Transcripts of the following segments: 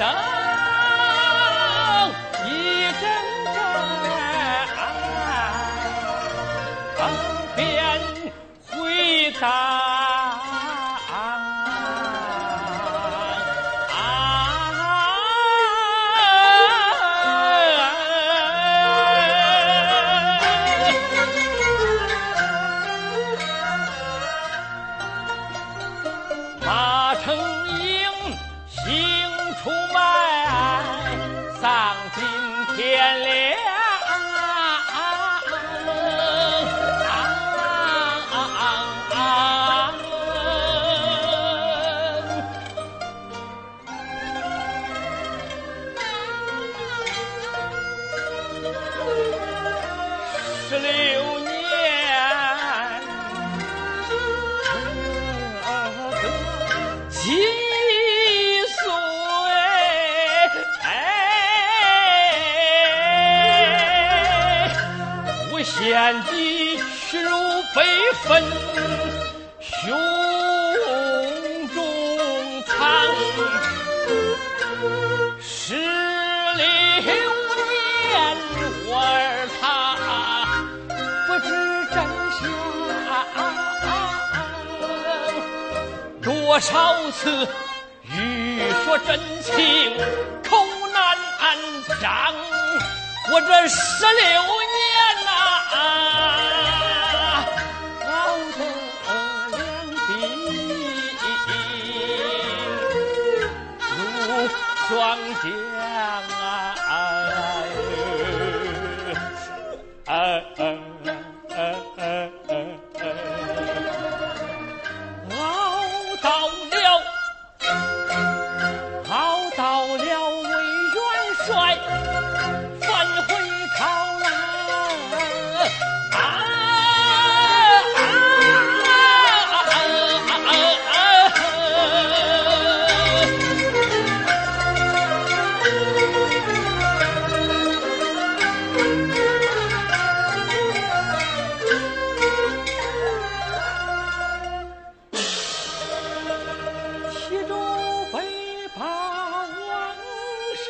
等一阵阵风便回荡。今天凉。啊啊今。天地虚如悲愤，胸中藏十六年我儿他不知真相，多少次欲说真情口难张，我这十六年呐、啊。Ah!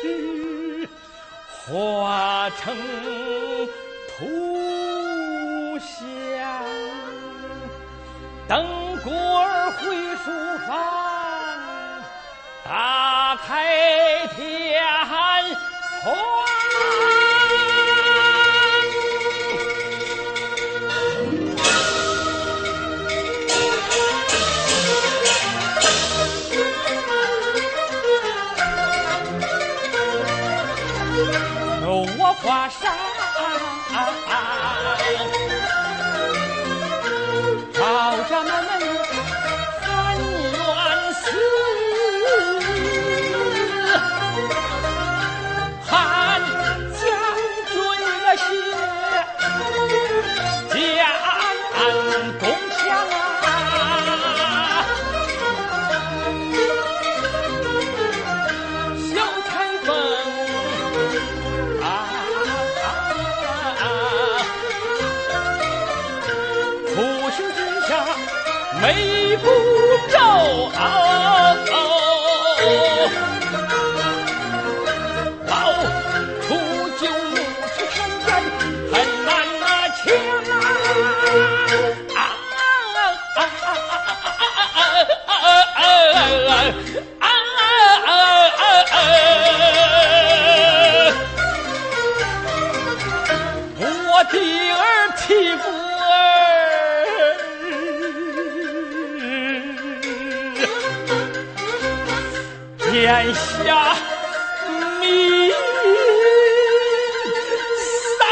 是化成土像，等过儿回书房。我华山，赵家门三元寺，汉将军的血，将功强眉不皱，老天下名丧，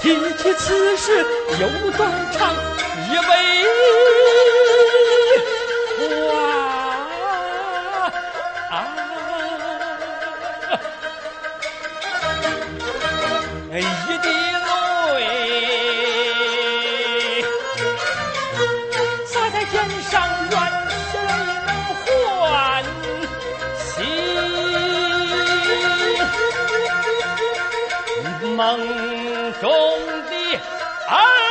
提起此事有断肠，一为。梦中的爱。